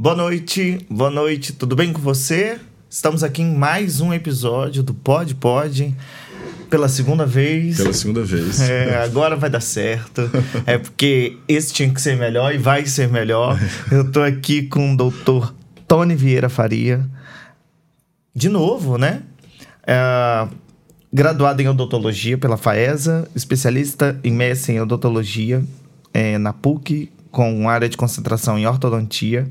Boa noite, boa noite, tudo bem com você? Estamos aqui em mais um episódio do Pod Pod, pela segunda vez. Pela segunda vez. É, agora vai dar certo. É porque esse tinha que ser melhor e vai ser melhor. Eu tô aqui com o doutor Tony Vieira Faria. De novo, né? É, graduado em odontologia pela FAESA, especialista em mestre em odontologia é, na PUC, com área de concentração em ortodontia,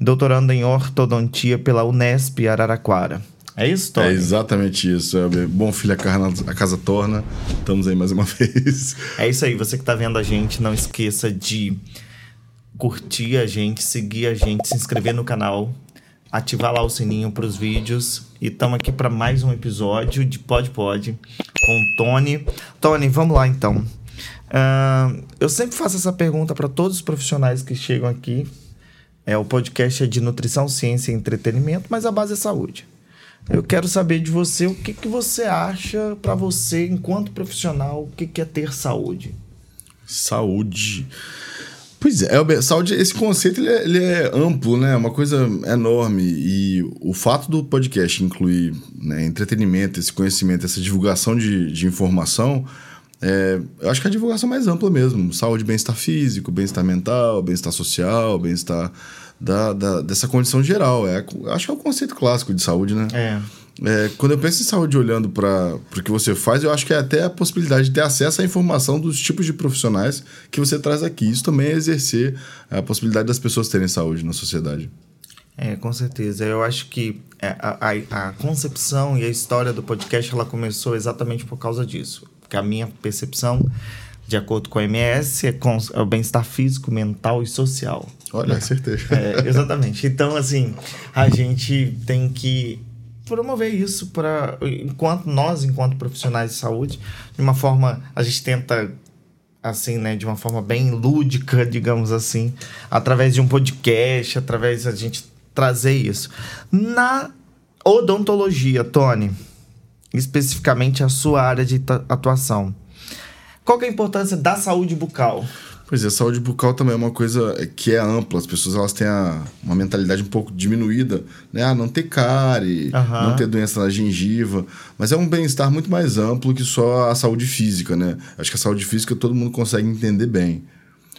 doutorando em ortodontia pela Unesp Araraquara. É isso, Tony? É exatamente isso. É bom filho, a casa torna. Estamos aí mais uma vez. É isso aí. Você que está vendo a gente, não esqueça de curtir a gente, seguir a gente, se inscrever no canal, ativar lá o sininho para os vídeos. E estamos aqui para mais um episódio de Pod Pod com o Tony. Tony, vamos lá então. Uh, eu sempre faço essa pergunta para todos os profissionais que chegam aqui. É, o podcast é de nutrição, ciência e entretenimento, mas a base é saúde. Eu quero saber de você o que, que você acha para você, enquanto profissional, o que, que é ter saúde? Saúde. Pois é, saúde, esse conceito ele é, ele é, amplo, né? É uma coisa enorme. E o fato do podcast incluir né, entretenimento, esse conhecimento, essa divulgação de, de informação, é, eu acho que é a divulgação mais ampla mesmo. Saúde, bem-estar físico, bem-estar mental, bem-estar social, bem-estar da, da, dessa condição geral. É, acho que é o conceito clássico de saúde, né? É. É, quando eu penso em saúde olhando para o que você faz, eu acho que é até a possibilidade de ter acesso à informação dos tipos de profissionais que você traz aqui. Isso também é exercer a possibilidade das pessoas terem saúde na sociedade. É, com certeza. Eu acho que é, a, a, a concepção e a história do podcast ela começou exatamente por causa disso. Porque a minha percepção, de acordo com a MS, é, com, é o bem-estar físico, mental e social. Olha, acertei. É, exatamente. Então, assim, a gente tem que promover isso para enquanto nós enquanto profissionais de saúde de uma forma a gente tenta assim né de uma forma bem lúdica digamos assim através de um podcast através da gente trazer isso na odontologia Tony especificamente a sua área de atuação qual é a importância da saúde bucal Pois é, saúde bucal também é uma coisa que é ampla. As pessoas elas têm a, uma mentalidade um pouco diminuída, né? Ah, não ter cárie, uhum. não ter doença na gengiva. Mas é um bem-estar muito mais amplo que só a saúde física, né? Acho que a saúde física todo mundo consegue entender bem.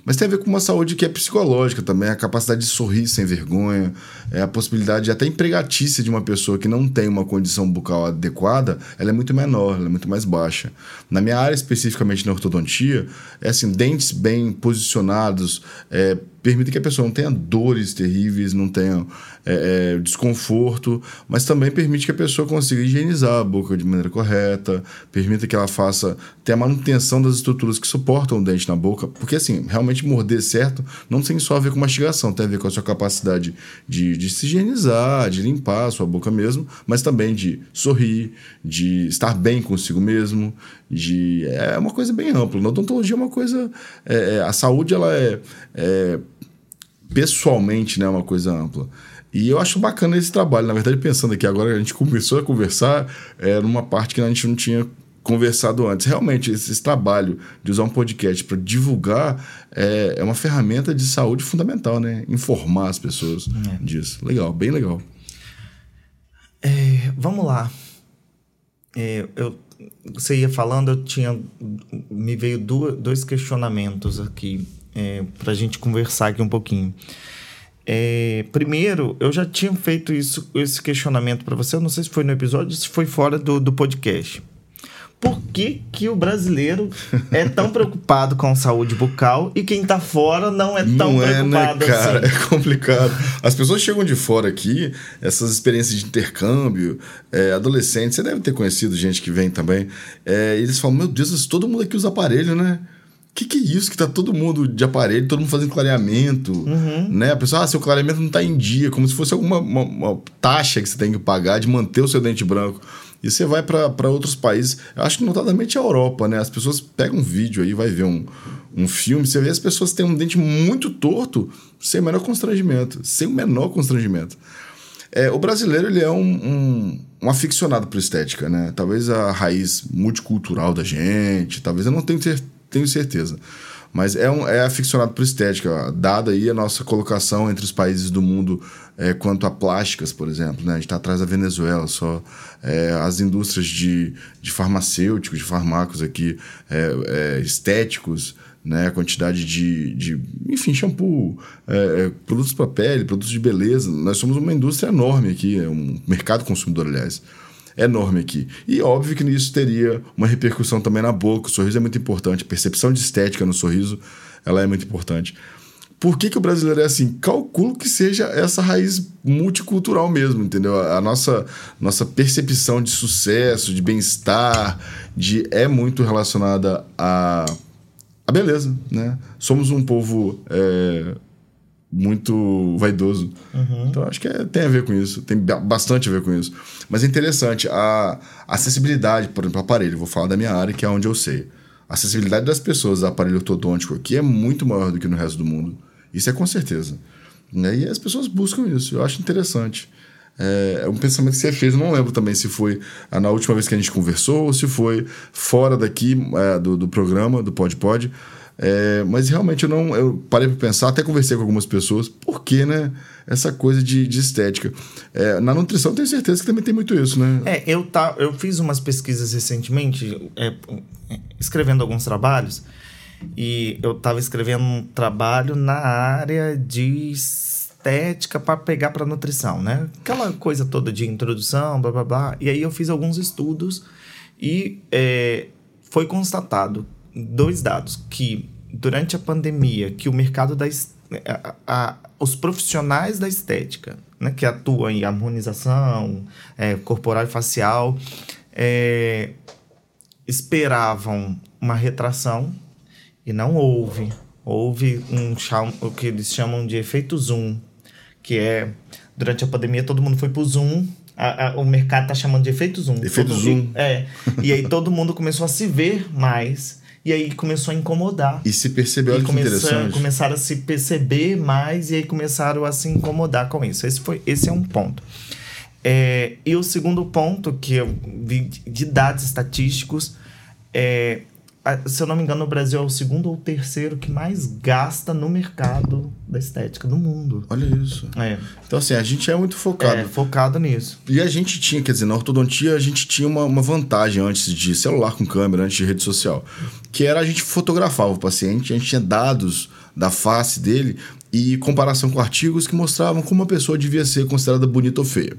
Mas tem a ver com uma saúde que é psicológica também, a capacidade de sorrir sem vergonha, é a possibilidade até empregatícia de uma pessoa que não tem uma condição bucal adequada, ela é muito menor, ela é muito mais baixa. Na minha área, especificamente na ortodontia, é assim, dentes bem posicionados, é, permite que a pessoa não tenha dores terríveis, não tenha é, é, desconforto, mas também permite que a pessoa consiga higienizar a boca de maneira correta, permita que ela faça ter a manutenção das estruturas que suportam o dente na boca, porque assim, realmente morder certo não tem só a ver com mastigação, tem a ver com a sua capacidade de, de se higienizar, de limpar a sua boca mesmo, mas também de sorrir, de estar bem consigo mesmo, de é uma coisa bem ampla. Na odontologia é uma coisa, é, é a saúde ela é, é pessoalmente, né, uma coisa ampla. E eu acho bacana esse trabalho. Na verdade, pensando aqui agora, a gente começou a conversar é, numa parte que a gente não tinha conversado antes. Realmente, esse, esse trabalho de usar um podcast para divulgar é, é, uma ferramenta de saúde fundamental, né? Informar as pessoas é. disso. Legal, bem legal. É, vamos lá. É, eu, você ia falando, eu tinha. Me veio dois questionamentos aqui é, para a gente conversar aqui um pouquinho. É, primeiro, eu já tinha feito isso, esse questionamento para você, eu não sei se foi no episódio se foi fora do, do podcast. Por que, que o brasileiro é tão preocupado com saúde bucal e quem tá fora não é tão não preocupado é, né, cara? assim? É complicado. As pessoas chegam de fora aqui, essas experiências de intercâmbio, é, adolescentes, você deve ter conhecido gente que vem também, é, eles falam, meu Deus, todo mundo aqui usa aparelho, né? que, que é isso? Que tá todo mundo de aparelho, todo mundo fazendo clareamento, uhum. né? A pessoa, ah, seu clareamento não tá em dia, como se fosse alguma uma, uma taxa que você tem que pagar de manter o seu dente branco. E você vai para outros países, acho que notadamente a Europa, né? As pessoas pegam um vídeo aí, vai ver um, um filme, você vê as pessoas têm um dente muito torto, sem o menor constrangimento, sem o menor constrangimento. É, o brasileiro, ele é um, um, um aficionado por estética, né? Talvez a raiz multicultural da gente, talvez eu não tenha tenho certeza. Mas é, um, é aficionado por estética, dada aí a nossa colocação entre os países do mundo é, quanto a plásticas, por exemplo. Né? A gente está atrás da Venezuela só. É, as indústrias de, de farmacêuticos, de farmacos aqui, é, é estéticos, né? a quantidade de, de enfim, shampoo, é, é, produtos para pele, produtos de beleza. Nós somos uma indústria enorme aqui, um mercado consumidor, aliás enorme aqui. E óbvio que nisso teria uma repercussão também na boca. O sorriso é muito importante, a percepção de estética no sorriso ela é muito importante. Por que, que o brasileiro é assim? Calculo que seja essa raiz multicultural mesmo, entendeu? A nossa, nossa percepção de sucesso, de bem-estar, de é muito relacionada a, a beleza, né? Somos um povo é, muito vaidoso. Uhum. Então acho que é, tem a ver com isso, tem bastante a ver com isso. Mas é interessante, a acessibilidade, por exemplo, aparelho, vou falar da minha área, que é onde eu sei. A acessibilidade das pessoas ao aparelho ortodôntico aqui é muito maior do que no resto do mundo. Isso é com certeza. Né? E as pessoas buscam isso, eu acho interessante. É, é um pensamento que você fez, eu não lembro também se foi na última vez que a gente conversou ou se foi fora daqui é, do, do programa, do Pod Pod. É, mas realmente eu não. Eu parei para pensar, até conversei com algumas pessoas, por que, né? Essa coisa de, de estética. É, na nutrição tenho certeza que também tem muito isso, né? É, eu, tá, eu fiz umas pesquisas recentemente, é, escrevendo alguns trabalhos, e eu estava escrevendo um trabalho na área de estética para pegar para nutrição, né? Aquela coisa toda de introdução, blá blá blá. E aí eu fiz alguns estudos e é, foi constatado dois dados que durante a pandemia que o mercado da a, a, os profissionais da estética, né, que atuam em harmonização é, corporal e facial, é, esperavam uma retração e não houve. Houve um o que eles chamam de efeito zoom, que é durante a pandemia todo mundo foi pro zoom a, a, o mercado tá chamando de efeito zoom. Efeito todo, zoom. É. e aí todo mundo começou a se ver mais. E aí começou a incomodar. E se percebeu, olha que interessante. Começaram a se perceber mais e aí começaram a se incomodar com isso. Esse, foi, esse é um ponto. É, e o segundo ponto que eu vi de dados estatísticos é se eu não me engano, o Brasil é o segundo ou terceiro que mais gasta no mercado da estética do mundo. Olha isso. É. Então, assim, a gente é muito focado. É, focado nisso. E a gente tinha, quer dizer, na ortodontia, a gente tinha uma, uma vantagem antes de celular com câmera, antes de rede social, que era a gente fotografava o paciente, a gente tinha dados da face dele e comparação com artigos que mostravam como uma pessoa devia ser considerada bonita ou feia.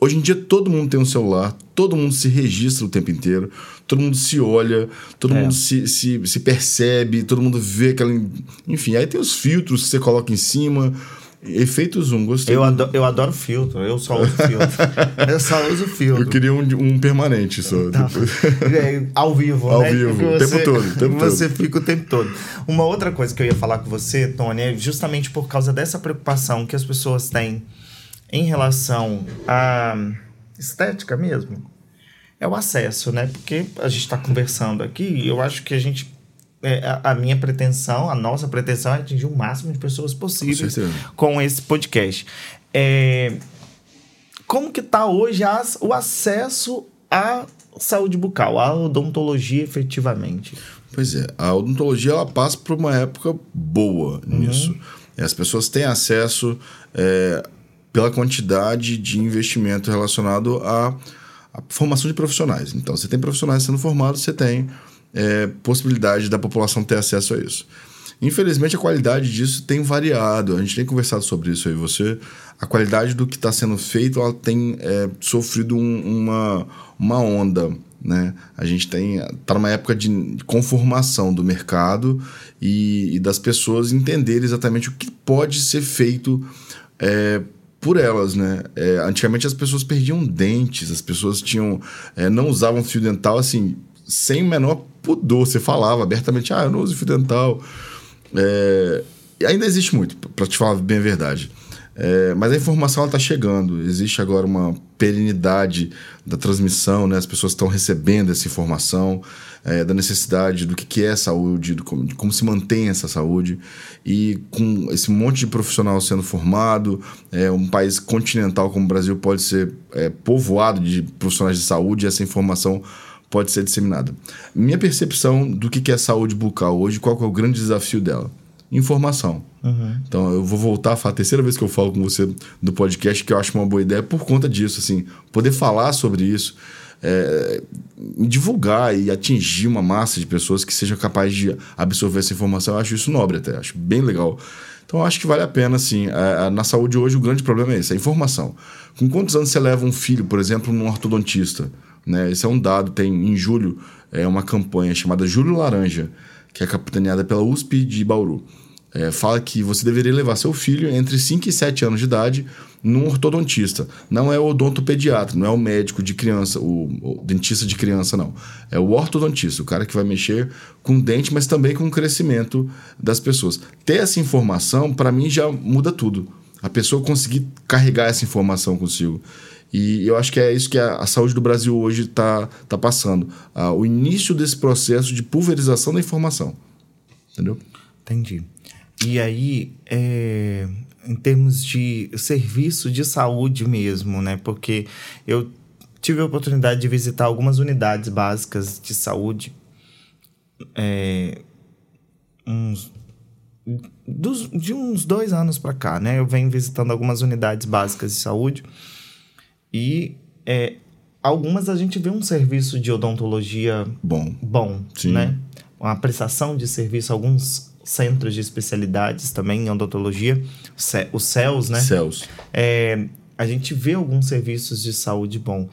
Hoje em dia todo mundo tem um celular, todo mundo se registra o tempo inteiro, todo mundo se olha, todo é. mundo se, se, se percebe, todo mundo vê aquela. Enfim, aí tem os filtros que você coloca em cima. Efeito zoom, gostei. Eu, adoro, eu adoro filtro, eu só uso filtro. eu só uso filtro. Eu queria um, um permanente só. Tá. É, ao vivo, ao né? vivo, o tempo todo. Tempo você todo. fica o tempo todo. Uma outra coisa que eu ia falar com você, Tony, é justamente por causa dessa preocupação que as pessoas têm em relação à estética mesmo, é o acesso, né? Porque a gente está conversando aqui e eu acho que a gente. É, a, a, minha pretensão, a nossa pretensão é atingir o máximo de pessoas possíveis com, com esse podcast. É, como que está hoje as, o acesso à saúde bucal, à odontologia efetivamente? Pois é, a odontologia ela passa por uma época boa nisso. Uhum. As pessoas têm acesso é, pela quantidade de investimento relacionado à, à, formação de profissionais. Então, você tem profissionais sendo formados, você tem é, possibilidade da população ter acesso a isso. Infelizmente, a qualidade disso tem variado. A gente tem conversado sobre isso aí. Você, a qualidade do que está sendo feito, ela tem é, sofrido um, uma, uma onda. Né? A gente tem está numa época de conformação do mercado e, e, das pessoas entenderem exatamente o que pode ser feito é, por elas, né? É, antigamente as pessoas perdiam dentes, as pessoas tinham é, não usavam fio dental assim sem o menor pudor. Você falava abertamente, ah, eu não uso fio dental. É, ainda existe muito, para te falar bem a verdade. É, mas a informação está chegando. Existe agora uma perenidade da transmissão, né? as pessoas estão recebendo essa informação é, da necessidade do que, que é saúde, do de como se mantém essa saúde. E com esse monte de profissional sendo formado, é, um país continental como o Brasil pode ser é, povoado de profissionais de saúde, essa informação pode ser disseminada. Minha percepção do que é saúde bucal hoje, qual é o grande desafio dela? Informação. Uhum. Então, eu vou voltar a falar a terceira vez que eu falo com você do podcast, que eu acho uma boa ideia por conta disso, assim, poder falar sobre isso, é, divulgar e atingir uma massa de pessoas que sejam capazes de absorver essa informação, eu acho isso nobre até, acho bem legal. Então, eu acho que vale a pena, assim. na saúde hoje, o grande problema é esse, a informação. Com quantos anos você leva um filho, por exemplo, num ortodontista? Né? Esse é um dado, tem em julho é uma campanha chamada Julho Laranja, que é capitaneada pela USP de Bauru. É, fala que você deveria levar seu filho entre 5 e 7 anos de idade num ortodontista. Não é o odontopediatra, não é o médico de criança, o, o, dentista de criança, não. É o ortodontista, o cara que vai mexer com dente, mas também com o crescimento das pessoas. Ter essa informação, para mim, já muda tudo. A pessoa conseguir carregar essa informação consigo. E eu acho que é isso que a, a saúde do Brasil hoje está tá passando. Ah, o início desse processo de pulverização da informação. Entendeu? Entendi. E aí, é, em termos de serviço de saúde mesmo, né? Porque eu tive a oportunidade de visitar algumas unidades básicas de saúde é, uns, dos, de uns dois anos para cá, né? Eu venho visitando algumas unidades básicas de saúde e é, algumas a gente vê um serviço de odontologia bom, bom Sim. né? Uma prestação de serviço, alguns centros de especialidades também em odontologia, os CELS, né? CELS. É, a gente vê alguns serviços de saúde bom.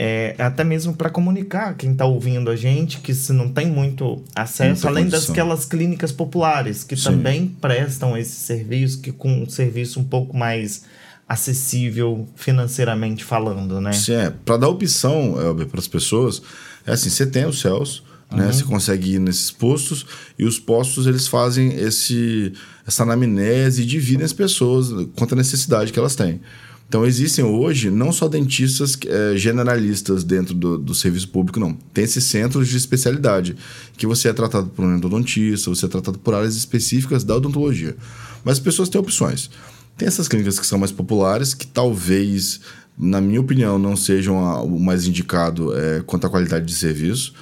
É, até mesmo para comunicar quem está ouvindo a gente, que se não tem muito acesso, Muita além condição. daquelas clínicas populares, que Sim. também prestam esse serviço, que com um serviço um pouco mais acessível financeiramente falando, né? Sim, é. Para dar opção para as pessoas, é assim, você tem os céus, uhum. né? Você consegue ir nesses postos e os postos eles fazem esse essa anamnese e dividem as pessoas quanto à necessidade que elas têm. Então, existem hoje não só dentistas é, generalistas dentro do, do, serviço público, não. Tem esses centros de especialidade, que você é tratado por um endodontista, você é tratado por áreas específicas da odontologia. Mas as pessoas têm opções. Tem essas clínicas que são mais populares, que talvez, na minha opinião, não sejam a, o mais indicado é, quanto à qualidade de serviço.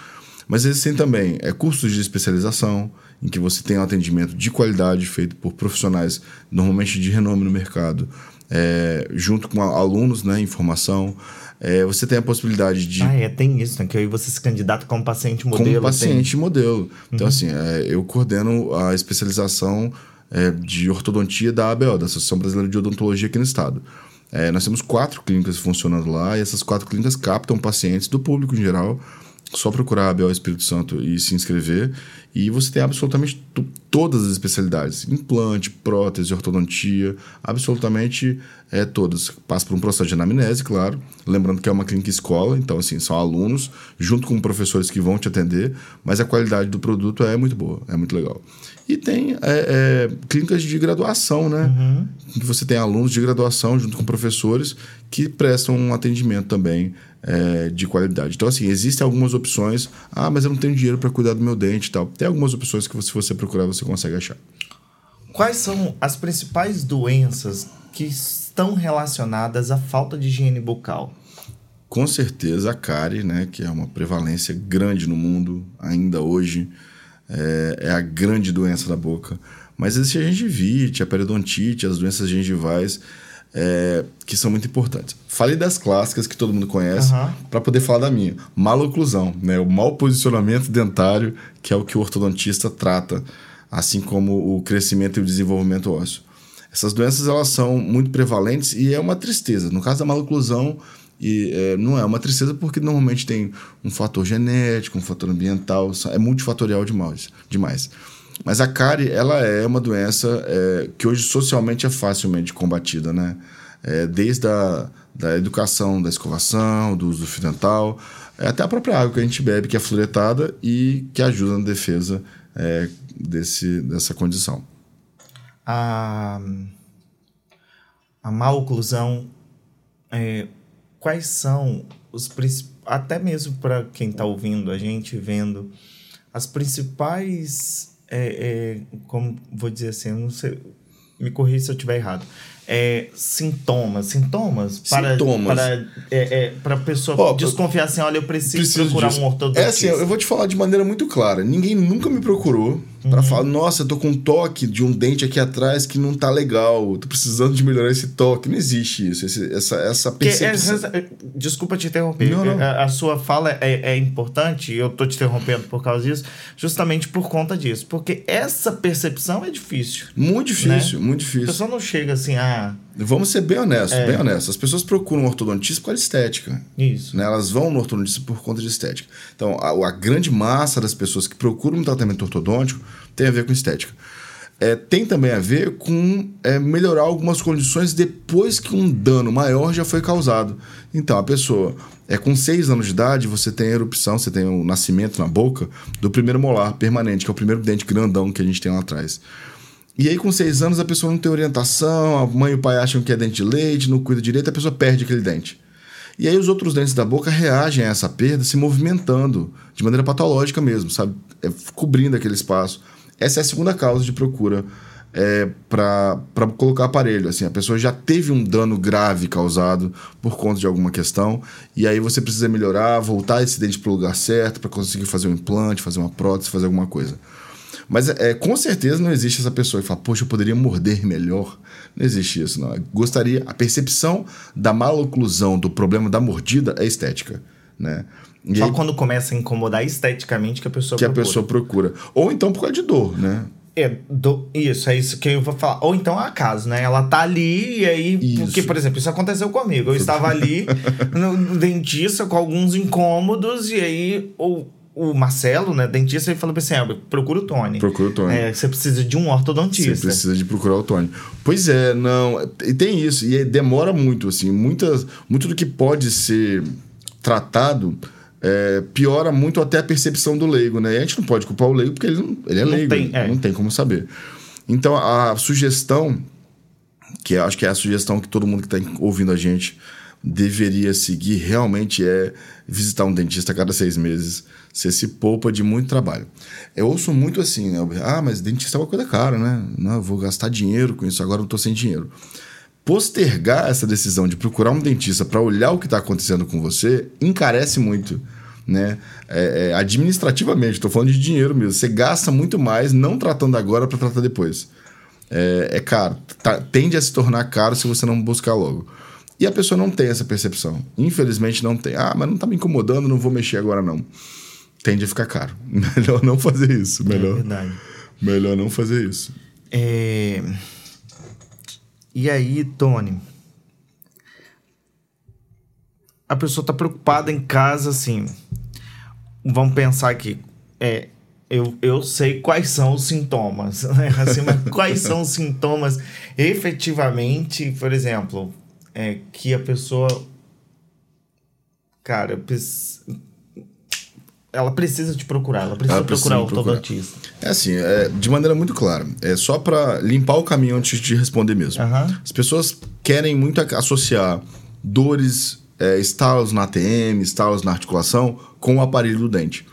Mas existem também é, cursos de especialização, em que você tem um atendimento de qualidade feito por profissionais normalmente de renome no mercado, é, junto com alunos, né, informação. É, você tem a possibilidade de. Ah, é, tem isso, né? Que aí você se candidata como paciente modelo. Como paciente tem... modelo. Então, uhum. assim, é, eu coordeno a especialização é, de ortodontia da ABO, da Associação Brasileira de Odontologia aqui no estado. É, nós temos quatro clínicas funcionando lá e essas quatro clínicas captam pacientes do público em geral. Só procurar a ABO Espírito Santo e se inscrever. E você tem absolutamente todas as especialidades: implante, prótese, ortodontia, absolutamente é, todas. Passa por um processo de anamnese, claro. Lembrando que é uma clínica escola, então, assim, são alunos, junto com professores que vão te atender, mas a qualidade do produto é muito boa, é muito legal. E tem é, é, clínicas de graduação, né? Uhum. Que você tem alunos de graduação junto com professores que prestam um atendimento também é, de qualidade. Então, assim, existem algumas opções. Ah, mas eu não tenho dinheiro para cuidar do meu dente e tal. Tem algumas opções que, se você procurar, você consegue achar. Quais são as principais doenças que estão relacionadas à falta de higiene bucal? Com certeza a cárie, né, que é uma prevalência grande no mundo ainda hoje é, é a grande doença da boca. Mas existe a gengivite, a periodontite, as doenças gengivais, é, que são muito importantes. Falei das clássicas que todo mundo conhece, uhum. para poder falar da minha. Maloclusão, né? o mau posicionamento dentário, que é o que o ortodontista trata, assim como o crescimento e o desenvolvimento ósseo. Essas doenças elas são muito prevalentes e é uma tristeza. No caso da maloclusão, e é, não é uma tristeza porque normalmente tem um fator genético, um fator ambiental, é multifatorial demais. demais. Mas a cárie, ela é uma doença é, que hoje socialmente é facilmente combatida, né? É, desde a da educação, da escovação, do uso do fio dental, é, até a própria água que a gente bebe, que é fluoretada e que ajuda na defesa é, desse, dessa condição. A, a má oclusão é, quais são os até mesmo para quem está ouvindo a gente vendo as principais é, é, como vou dizer assim não sei me corrija se eu estiver errado é, sintomas, sintomas para sintomas. para é, é, para pessoa oh, desconfiar assim, olha, eu preciso, preciso procurar disso. um ortodontista. É assim, eu vou te falar de maneira muito clara. Ninguém nunca me procurou uhum. para falar, nossa, eu tô com um toque de um dente aqui atrás que não tá legal, tô precisando de melhorar esse toque. Não existe isso, esse, essa essa é, percepção. desculpa te interromper. Não, não. A, a, sua fala é, é importante, eu tô te interrompendo por causa disso, justamente por conta disso, porque essa percepção é difícil. Muito difícil, né? muito difícil. A pessoa não chega assim, ah, Vamos ser bem honestos, é. bem honestos. As pessoas procuram um ortodontista por causa de estética. Isso. Né? Elas vão no ortodontista por conta de estética. Então, a, a grande massa das pessoas que procuram um tratamento ortodôntico tem a ver com estética. É, tem também a ver com é, melhorar algumas condições depois que um dano maior já foi causado. Então, a pessoa, é com 6 anos de idade, você tem a erupção, você tem o nascimento na boca do primeiro molar permanente, que é o primeiro dente grandão que a gente tem lá atrás. E aí, com seis anos, a pessoa não tem orientação, a mãe e o pai acham que é dente de leite, não cuida direito, a pessoa perde aquele dente. E aí, os outros dentes da boca reagem a essa perda se movimentando de maneira patológica mesmo, sabe? É, cobrindo aquele espaço. Essa é a segunda causa de procura é, para colocar aparelho. Assim, a pessoa já teve um dano grave causado por conta de alguma questão, e aí você precisa melhorar, voltar esse dente para o lugar certo para conseguir fazer um implante, fazer uma prótese, fazer alguma coisa. Mas é, com certeza não existe essa pessoa que fala, poxa, eu poderia morder melhor. Não existe isso, não. Gostaria. A percepção da maloclusão do problema da mordida é estética. Né? E Só aí, quando começa a incomodar esteticamente que a pessoa que procura. a pessoa procura. Ou então por causa de dor, né? É, do, isso, é isso que eu vou falar. Ou então é acaso, né? Ela tá ali e aí. Isso. Porque, por exemplo, isso aconteceu comigo. Eu estava ali no dentista com alguns incômodos e aí. Ou o Marcelo, né, dentista, ele falou pra assim: ah, procura o Tony. Procura o Tony. É, você precisa de um ortodontista. Você precisa de procurar o Tony. Pois é, não. E tem isso. E demora muito, assim. Muitas, muito do que pode ser tratado é, piora muito até a percepção do leigo, né? E a gente não pode culpar o leigo porque ele, não, ele é não leigo. Tem, é. Não tem como saber. Então, a sugestão, que acho que é a sugestão que todo mundo que está ouvindo a gente deveria seguir, realmente é visitar um dentista a cada seis meses você se poupa de muito trabalho. Eu ouço muito assim, né? Ah, mas dentista é uma coisa cara, né? Não, vou gastar dinheiro com isso, agora eu estou sem dinheiro. Postergar essa decisão de procurar um dentista para olhar o que está acontecendo com você encarece muito. Né? É, é, administrativamente, estou falando de dinheiro mesmo. Você gasta muito mais não tratando agora para tratar depois. É, é caro. Tá, tende a se tornar caro se você não buscar logo. E a pessoa não tem essa percepção. Infelizmente não tem. Ah, mas não está me incomodando, não vou mexer agora não tende a ficar caro. Melhor não fazer isso. É melhor, é verdade. Melhor não fazer isso. É... E aí, Tony? A pessoa está preocupada em casa, assim. Vamos pensar aqui. É, eu, eu sei quais são os sintomas, né? Assim, mas quais são os sintomas efetivamente, por exemplo, é, que a pessoa. Cara, ela precisa te procurar, ela precisa, ela precisa procurar o ortodontista. É assim, é, de maneira muito clara. É só para limpar o caminho antes de responder mesmo. Uhum. As pessoas querem muito associar dores, é, estalos na ATM, estalos na articulação com o aparelho do dente.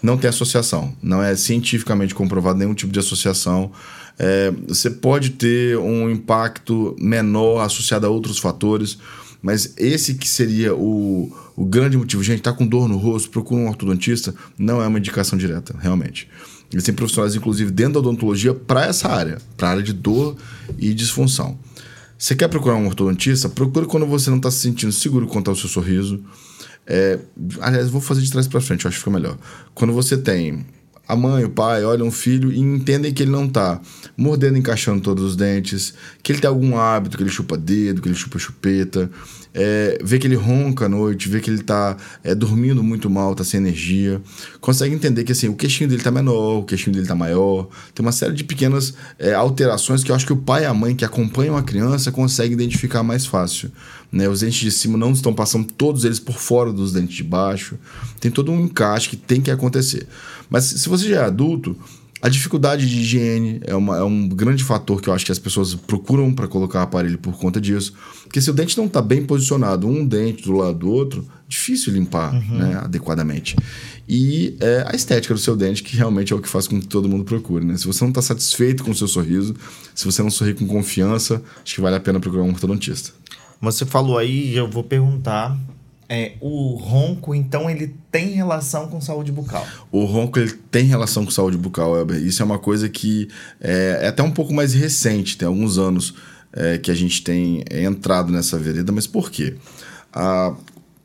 Não tem associação. Não é cientificamente comprovado nenhum tipo de associação. É, você pode ter um impacto menor associado a outros fatores mas esse que seria o, o grande motivo, gente, tá com dor no rosto, procura um ortodontista, não é uma indicação direta, realmente. Eles têm profissionais, inclusive, dentro da odontologia para essa área, para a área de dor e disfunção. Você quer procurar um ortodontista? Procure quando você não está se sentindo seguro quanto ao seu sorriso. É, aliás, vou fazer de trás para frente, eu acho que fica melhor. Quando você tem a mãe, o pai olham o filho e entendem que ele não está mordendo, encaixando todos os dentes, que ele tem algum hábito, que ele chupa dedo, que ele chupa chupeta, é, vê que ele ronca à noite, vê que ele está é, dormindo muito mal, está sem energia, consegue entender que assim, o queixinho dele está menor, o queixinho dele está maior, tem uma série de pequenas é, alterações que eu acho que o pai e a mãe que acompanham a criança conseguem identificar mais fácil. Né? Os dentes de cima não estão passando todos eles por fora dos dentes de baixo, tem todo um encaixe que tem que acontecer. Mas se você já é adulto, A dificuldade de higiene é, uma, é um grande fator que eu acho que as pessoas procuram para colocar aparelho por conta disso. Porque se o dente não está bem posicionado, um dente do lado do outro, difícil limpar uhum. né, adequadamente. E é, a estética do seu dente, que realmente é o que faz com que todo mundo procure. Né? Se você não está satisfeito com o seu sorriso, se você não sorri com confiança, acho que vale a pena procurar um ortodontista. Você falou aí, eu vou perguntar é, o ronco, então, ele tem relação com saúde bucal? O ronco, ele tem relação com saúde bucal, Elber. Isso é uma coisa que é, é até um pouco mais recente, tem alguns anos é, que a gente tem entrado nessa vereda, mas por quê?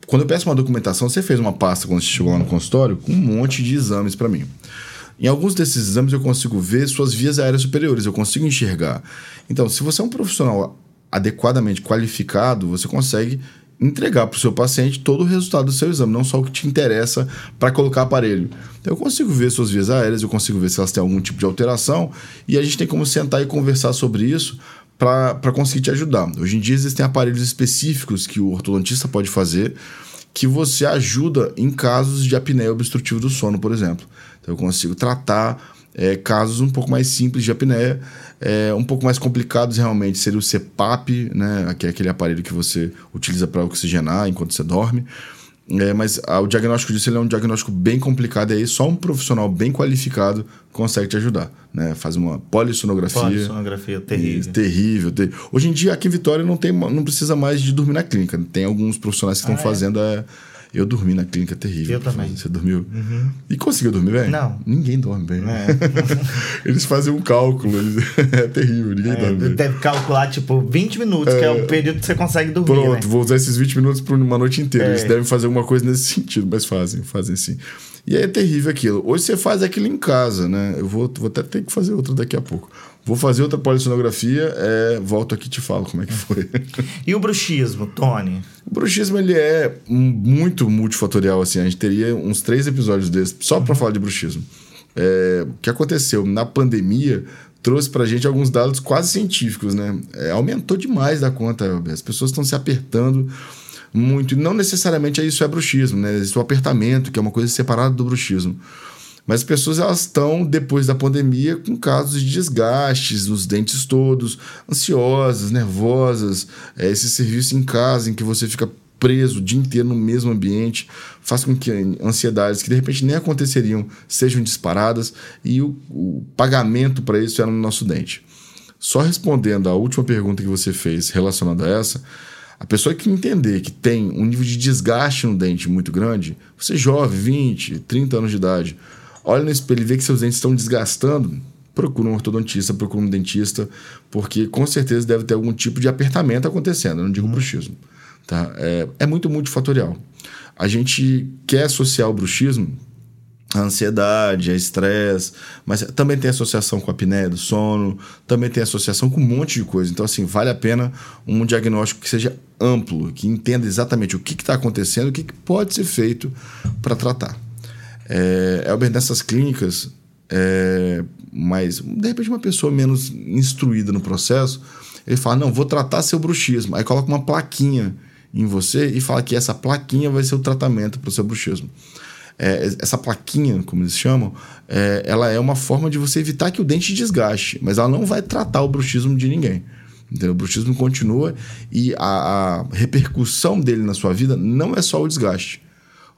Quando eu peço uma documentação, você fez uma pasta quando você chegou lá no consultório com um monte de exames para mim. Em alguns desses exames eu consigo ver suas vias aéreas superiores, eu consigo enxergar. Então, se você é um profissional adequadamente qualificado, você consegue entregar para o seu paciente todo o resultado do seu exame, não só o que te interessa para colocar aparelho. Então, eu consigo ver suas vias aéreas, eu consigo ver se elas têm algum tipo de alteração e a gente tem como sentar e conversar sobre isso para conseguir te ajudar. Hoje em dia existem aparelhos específicos que o ortodontista pode fazer que você ajuda em casos de apneia obstrutiva do sono, por exemplo. Então, eu consigo tratar é, casos um pouco mais simples de apneia, é, um pouco mais complicados realmente seria o CPAP, né, que é aquele aparelho que você utiliza para oxigenar enquanto você dorme. É, mas a, o diagnóstico disso é um diagnóstico bem complicado e aí só um profissional bem qualificado consegue te ajudar. Né? Faz uma polissonografia. Polissonografia terrível. terrível. terrível. Hoje em dia aqui em Vitória não, tem, não precisa mais de dormir na clínica. Tem alguns profissionais que estão ah, é? fazendo a eu dormi na clínica terrível. Eu também. Você dormiu? Uhum. E conseguiu dormir bem? Não. Ninguém dorme bem. É. eles fazem um cálculo. é terrível, ninguém é, dorme bem. Deve calcular, tipo, 20 minutos, é... que é o período que você consegue dormir. Pronto, né? vou usar esses 20 minutos por uma noite inteira. Eles é. devem fazer alguma coisa nesse sentido, mas fazem, fazem sim. E aí é terrível aquilo. Hoje você faz aquilo em casa, né? Eu vou, vou até ter que fazer outra daqui a pouco. Vou fazer outra polissonografia, é, volto aqui e te falo como é que foi. E o bruxismo, Tony? O bruxismo ele é muito multifatorial, assim. A gente teria uns três episódios desses só para falar de bruxismo. É, o que aconteceu na pandemia trouxe para a gente alguns dados quase científicos, né? É, aumentou demais da conta. As pessoas estão se apertando muito. E não necessariamente isso é bruxismo, né? Existe o apertamento, que é uma coisa separada do bruxismo. Mas as pessoas elas estão, depois da pandemia, com casos de desgastes nos dentes todos, ansiosas, nervosas. É, esse serviço em casa, em que você fica preso o dia inteiro no mesmo ambiente, faz com que ansiedades que de repente nem aconteceriam sejam disparadas e o, o pagamento para isso era no nosso dente. Só respondendo à última pergunta que você fez relacionada a essa, a pessoa que entender que tem um nível de desgaste no dente muito grande, você jovem, 20, 30 anos de idade, olha no espelho e vê que seus dentes estão desgastando, procura um ortodontista, procura um dentista, porque com certeza deve ter algum tipo de apertamento acontecendo, eu não digo bruxismo. Tá? É, é muito multifatorial. A gente quer associar o bruxismo à ansiedade, a estresse, mas também tem associação com a apneia do sono, também tem associação com um monte de coisa. Então, assim, vale a pena um diagnóstico que seja amplo, que entenda exatamente o que está acontecendo, o que, que pode ser feito para tratar. É, Elber, nessas clínicas, é, mas de repente uma pessoa menos instruída no processo, ele fala: Não, vou tratar seu bruxismo. Aí coloca uma plaquinha em você e fala que essa plaquinha vai ser o tratamento para o seu bruxismo. É, essa plaquinha, como eles chamam, é, ela é uma forma de você evitar que o dente desgaste, mas ela não vai tratar o bruxismo de ninguém. Entendeu? O bruxismo continua e a, a repercussão dele na sua vida não é só o desgaste.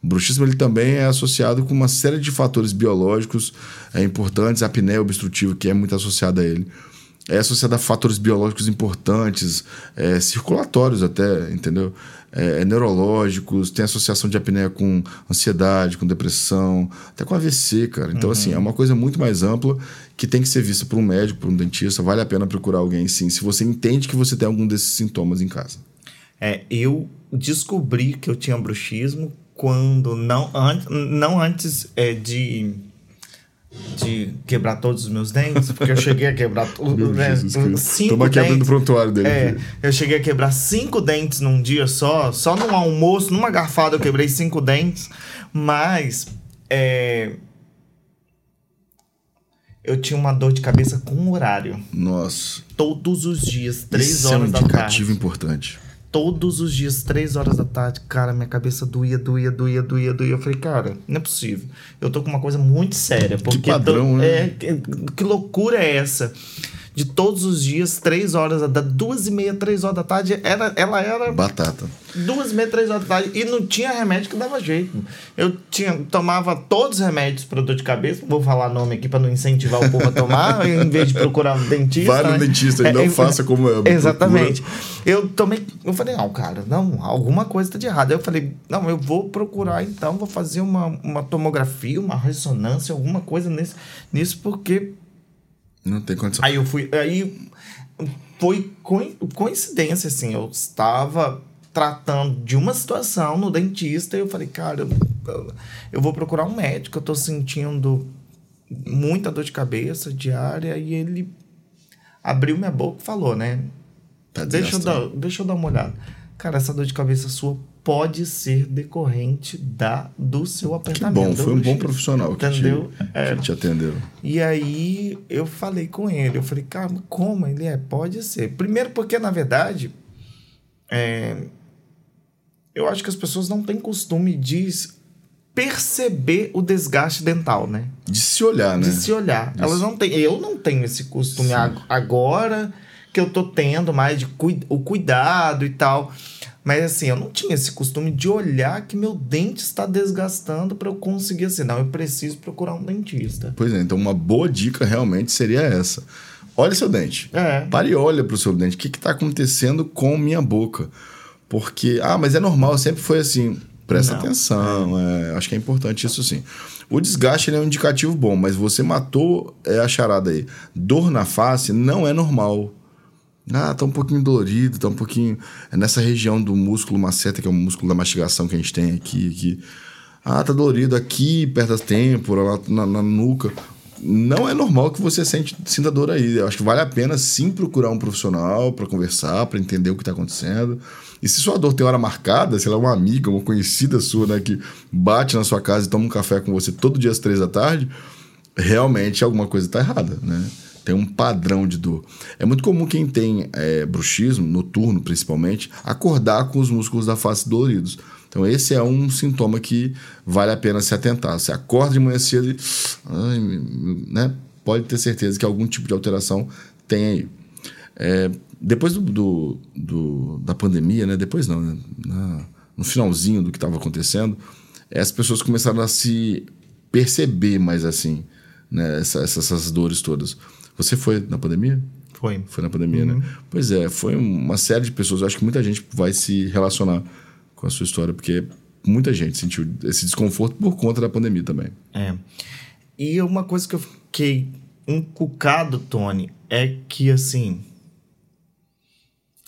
O bruxismo ele também é associado com uma série de fatores biológicos é, importantes, a apneia obstrutiva, que é muito associada a ele. É associada a fatores biológicos importantes, é, circulatórios até, entendeu? É, é, neurológicos, tem associação de apneia com ansiedade, com depressão, até com AVC, cara. Então, assim, uhum. assim, é uma coisa muito mais ampla que tem que ser vista por um médico, por um dentista. Vale a pena procurar alguém, sim, se você entende que você tem algum desses sintomas em casa. É, eu descobri que eu tinha bruxismo quando não, an não antes é, de de quebrar todos os meus dentes, porque eu cheguei a quebrar tudo, né? Cinco Toma aqui abrindo o prontuário dele. É, eu cheguei a quebrar cinco dentes num dia só, só num almoço, numa garfada eu quebrei cinco dentes, mas é, eu tinha uma dor de cabeça com horário. Nossa. Todos os dias, três Isso horas é um indicativo importante todos os dias, três horas da tarde, cara, minha cabeça doía, doía, doía, doía, doía. Eu falei, cara, não é possível. Eu tô com uma coisa muito séria. Porque que padrão, tô, né? É, que, que loucura é essa? De todos os dias, três horas, da duas e meia, três horas da tarde, era, ela era. Batata. Duas e meia, três horas da tarde. E não tinha remédio que dava jeito. Eu tinha, tomava todos os remédios para dor de cabeça, vou falar nome aqui para não incentivar o povo a tomar, em vez de procurar um dentista. No né? dentista, é, não é, faça como eu. Exatamente. Procura. Eu tomei. Eu falei, não, cara, não, alguma coisa tá de errado. Aí eu falei, não, eu vou procurar então, vou fazer uma, uma tomografia, uma ressonância, alguma coisa nesse, nisso, porque não tem condição. Aí eu fui. Aí foi coincidência, assim. Eu estava tratando de uma situação no dentista e eu falei, cara, eu, eu vou procurar um médico. Eu tô sentindo muita dor de cabeça diária. E ele abriu minha boca e falou, né? Tá deixa, eu dar, deixa eu dar uma olhada. Cara, essa dor de cabeça sua pode ser decorrente da do seu apertamento. Que bom, foi um bom profissional entendeu? que te, é. que te atendeu. E aí eu falei com ele, eu falei, cara, como ele é? Pode ser. Primeiro porque, na verdade, é, eu acho que as pessoas não têm costume de perceber o desgaste dental, né? De se olhar, né? De se olhar. De Elas não têm. Eu não tenho esse costume Sim. agora que eu tô tendo mais de cu, o cuidado e tal. Mas assim, eu não tinha esse costume de olhar que meu dente está desgastando para eu conseguir assim, não, eu preciso procurar um dentista. Pois é, então uma boa dica realmente seria essa. Olha seu dente. É. Pare e olha para o seu dente. O que está acontecendo com minha boca? Porque, ah, mas é normal, sempre foi assim. Presta não. atenção, é. É, acho que é importante isso sim. O desgaste é um indicativo bom, mas você matou é, a charada aí. Dor na face não é normal. Ah, tá um pouquinho dolorido, tá um pouquinho. É nessa região do músculo maceta, que é o músculo da mastigação que a gente tem aqui. aqui. Ah, tá dolorido aqui, perto da têmpora, na, na, na nuca. Não é normal que você sente, sinta dor aí. Eu acho que vale a pena sim procurar um profissional para conversar, para entender o que está acontecendo. E se sua dor tem hora marcada, se ela é uma amiga, uma conhecida sua, né, que bate na sua casa e toma um café com você todo dia às três da tarde, realmente alguma coisa está errada, né? Tem um padrão de dor. É muito comum quem tem é, bruxismo, noturno principalmente, acordar com os músculos da face doloridos. Então, esse é um sintoma que vale a pena se atentar. Você acorda de manhã cedo e. Ai, né? Pode ter certeza que algum tipo de alteração tem aí. É, depois do, do, do, da pandemia, né? Depois não, né? Na, no finalzinho do que estava acontecendo, as pessoas começaram a se perceber mais assim, né? Essa, essas, essas dores todas. Você foi na pandemia? Foi. Foi na pandemia, né? uhum. né? Pois é, foi uma série de pessoas. Eu acho que muita gente vai se relacionar com a sua história, porque muita gente sentiu esse desconforto por conta da pandemia também. É. E uma coisa que eu fiquei encucado, Tony, é que assim.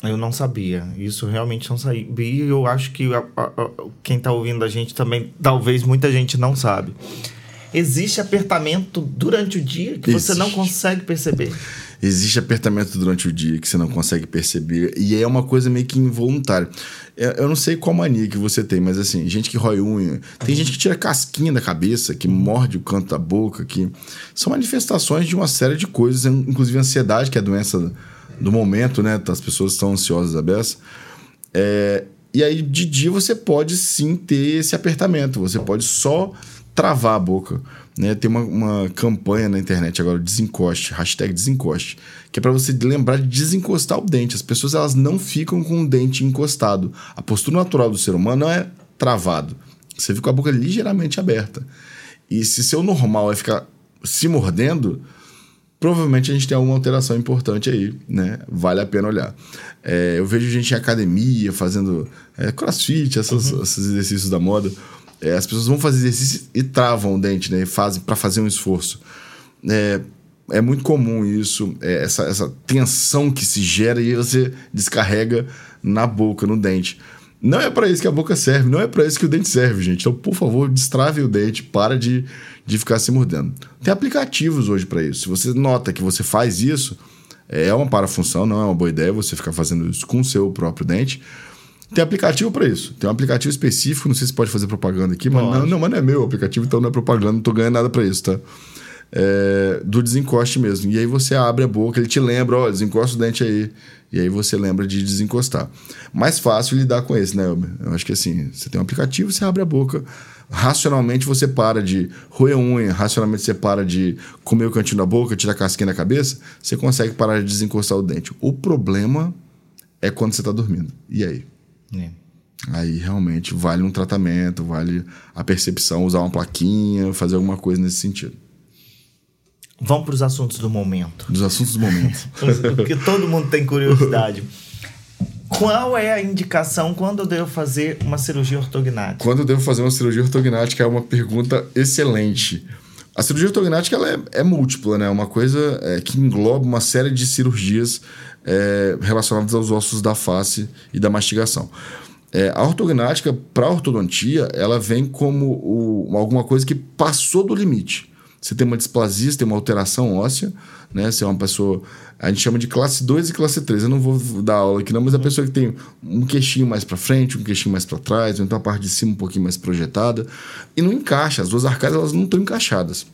Eu não sabia. Isso realmente não sabia. E eu acho que a, a, a, quem está ouvindo a gente também, talvez muita gente não sabe existe apertamento durante o dia que existe. você não consegue perceber. Existe apertamento durante o dia que você não consegue perceber. E é uma coisa meio que involuntária. É, eu não sei qual mania que você tem, mas assim, gente que rói unha. Tem gente que tira casquinha da cabeça, que morde o canto da boca, que são manifestações de uma série de coisas, inclusive ansiedade, que é a doença do momento, né? As pessoas estão ansiosas a beça. É, e aí, de dia, você pode sim ter esse apertamento. Você pode só travar a boca. Né? Tem uma, uma campanha na internet agora, desencoste, hashtag desencoste, que é para você lembrar de desencostar o dente. As pessoas elas não ficam com o dente encostado. A postura natural do ser humano não é travado. Você fica com a boca ligeiramente aberta. E se seu normal é ficar se mordendo, provavelmente a gente tem alguma alteração importante aí, né? Vale a pena olhar. É, eu vejo gente em academia fazendo é, crossfit, essas, uhum. esses exercícios da moda. É, as pessoas vão fazer exercício e travam o dente, né? Fazem para fazer um esforço. É, é muito comum isso, é, essa, essa tensão que se gera e você descarrega na boca, no dente. Não é para isso que a boca serve, não é para isso que o dente serve, gente. Então, por favor, destrave o dente, para de, de ficar se mordendo. Tem aplicativos hoje para isso. Se você nota que você faz isso, é uma parafunção, não é uma boa ideia você ficar fazendo isso com o seu próprio dente. Tem aplicativo para isso. Tem um aplicativo específico, não sei se pode fazer propaganda aqui, mas não, não, mas não é meu aplicativo, então não é propaganda, não tô ganhando nada para isso, tá? É, do desencoste mesmo. E aí você abre a boca, ele te lembra, ó, desencosta o dente aí. E aí você lembra de desencostar. Mais fácil lidar com esse, né, Elber? Eu acho que assim, você tem um aplicativo, você abre a boca. Racionalmente você para de roer unha, racionalmente você para de comer o cantinho da boca, tirar a casquinha da cabeça, você consegue parar de desencostar o dente. O problema é quando você está dormindo. E aí? É. Aí realmente vale um tratamento, vale a percepção, usar uma plaquinha, fazer alguma coisa nesse sentido. Vamos para os assuntos do momento. Dos assuntos do momento. Porque todo mundo tem curiosidade. Qual é a indicação quando eu devo fazer uma cirurgia ortognática? Quando eu devo fazer uma cirurgia ortognática é uma pergunta excelente. A cirurgia ortognática ela é, é múltipla, né? É uma coisa é, que engloba uma série de cirurgias é, relacionadas aos ossos da face e da mastigação. É, a ortognática, para a ortodontia, ela vem como o, alguma coisa que passou do limite. Você tem uma displasia, você tem uma alteração óssea, né? Você é uma pessoa. A gente chama de classe 2 e classe 3. Eu não vou dar aula aqui, não, mas a pessoa que tem um queixinho mais para frente, um queixinho mais para trás, ou então a parte de cima um pouquinho mais projetada, e não encaixa. As duas arcadas elas não estão encaixadas.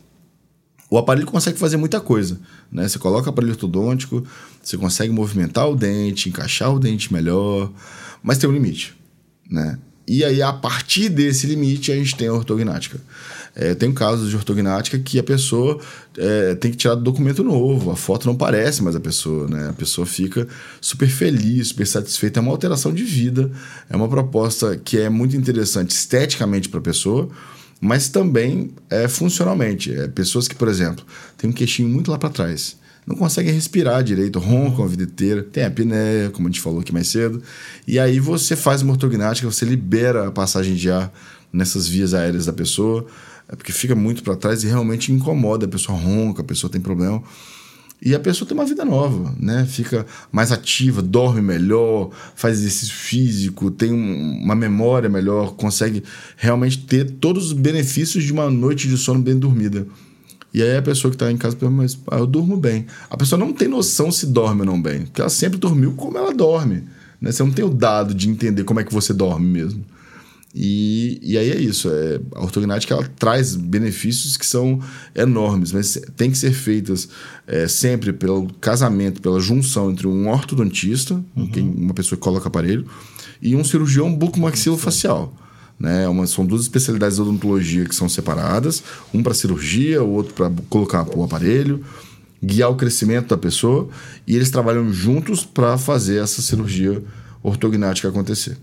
O aparelho consegue fazer muita coisa, né? Você coloca o aparelho ortodôntico, você consegue movimentar o dente, encaixar o dente melhor, mas tem um limite, né? E aí, a partir desse limite, a gente tem a ortognática. É, tem casos de ortognática que a pessoa é, tem que tirar do documento novo, a foto não parece mais a pessoa, né? A pessoa fica super feliz, super satisfeita. É uma alteração de vida, é uma proposta que é muito interessante esteticamente para a pessoa, mas também é, funcionalmente. É, pessoas que, por exemplo, têm um queixinho muito lá para trás não conseguem respirar direito, roncam a vida inteira, tem apneia, como a gente falou aqui mais cedo. E aí você faz uma ortognática, você libera a passagem de ar nessas vias aéreas da pessoa, é porque fica muito para trás e realmente incomoda. A pessoa ronca, a pessoa tem problema. E a pessoa tem uma vida nova, né? Fica mais ativa, dorme melhor, faz exercício físico, tem uma memória melhor, consegue realmente ter todos os benefícios de uma noite de sono bem dormida. E aí a pessoa que está em casa pergunta, mas ah, eu durmo bem. A pessoa não tem noção se dorme ou não bem, porque ela sempre dormiu como ela dorme. Né? Você não tem o dado de entender como é que você dorme mesmo. E, e aí é isso. É, a ortognática ela traz benefícios que são enormes, mas tem que ser feitas é, sempre pelo casamento, pela junção entre um ortodontista, uhum. quem, uma pessoa que coloca aparelho, e um cirurgião bucomaxilofacial. Né? Uma, são duas especialidades de odontologia que são separadas, um para cirurgia, o outro para colocar o aparelho, guiar o crescimento da pessoa, e eles trabalham juntos para fazer essa cirurgia ortognática acontecer.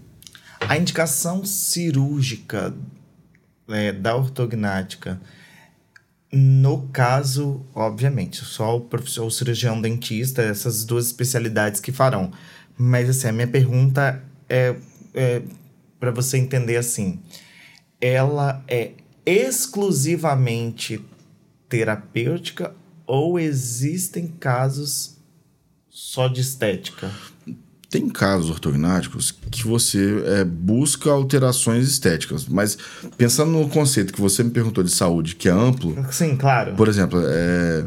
A indicação cirúrgica é, da ortognática, no caso, obviamente, só o professor, o cirurgião dentista, essas duas especialidades que farão. Mas assim, a minha pergunta é, é para você entender assim, ela é exclusivamente terapêutica ou existem casos só de estética? Tem casos ortognáticos que você é, busca alterações estéticas, mas pensando no conceito que você me perguntou de saúde, que é amplo. Sim, claro. Por exemplo, é,